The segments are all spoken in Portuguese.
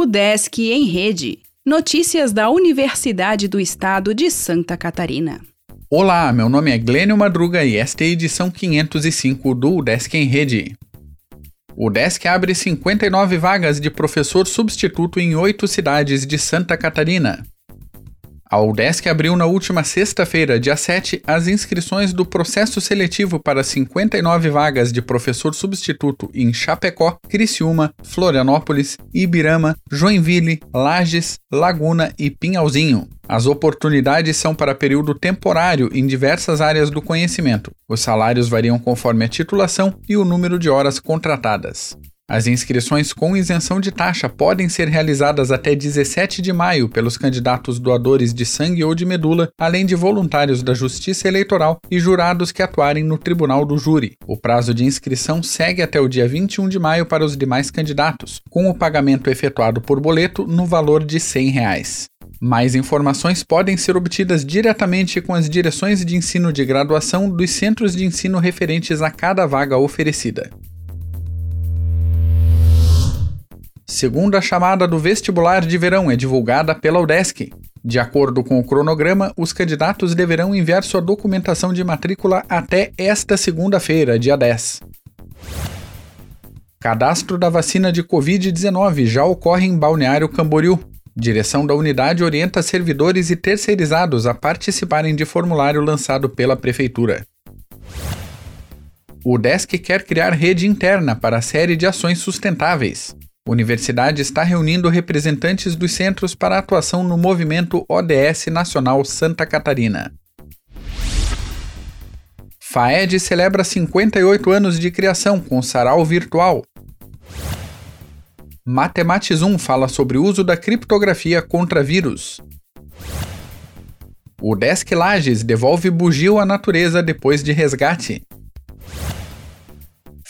O Desk em Rede. Notícias da Universidade do Estado de Santa Catarina. Olá, meu nome é Glênio Madruga e esta é a edição 505 do Desk em Rede. O Desk abre 59 vagas de professor substituto em oito cidades de Santa Catarina. A UDESC abriu na última sexta-feira, dia 7, as inscrições do processo seletivo para 59 vagas de professor substituto em Chapecó, Criciúma, Florianópolis, Ibirama, Joinville, Lages, Laguna e Pinhalzinho. As oportunidades são para período temporário em diversas áreas do conhecimento. Os salários variam conforme a titulação e o número de horas contratadas. As inscrições com isenção de taxa podem ser realizadas até 17 de maio pelos candidatos doadores de sangue ou de medula, além de voluntários da Justiça Eleitoral e jurados que atuarem no Tribunal do Júri. O prazo de inscrição segue até o dia 21 de maio para os demais candidatos, com o pagamento efetuado por boleto no valor de 100 reais. Mais informações podem ser obtidas diretamente com as direções de ensino de graduação dos centros de ensino referentes a cada vaga oferecida. Segunda chamada do vestibular de verão é divulgada pela UDESC. De acordo com o cronograma, os candidatos deverão enviar sua documentação de matrícula até esta segunda-feira, dia 10. Cadastro da vacina de Covid-19 já ocorre em Balneário Camboriú. Direção da unidade orienta servidores e terceirizados a participarem de formulário lançado pela Prefeitura. O DESC quer criar rede interna para a série de ações sustentáveis. Universidade está reunindo representantes dos centros para atuação no movimento ODS Nacional Santa Catarina. FAED celebra 58 anos de criação com sarau virtual. Matematizum fala sobre o uso da criptografia contra vírus. O Desk Lages devolve bugio à natureza depois de resgate.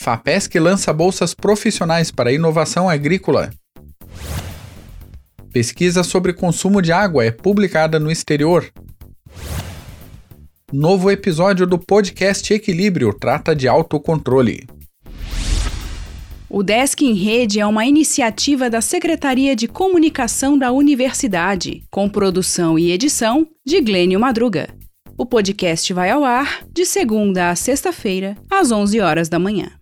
FAPESC lança bolsas profissionais para inovação agrícola. Pesquisa sobre consumo de água é publicada no exterior. Novo episódio do podcast Equilíbrio trata de autocontrole. O Desk em Rede é uma iniciativa da Secretaria de Comunicação da Universidade, com produção e edição de Glênio Madruga. O podcast vai ao ar de segunda a sexta-feira, às 11 horas da manhã.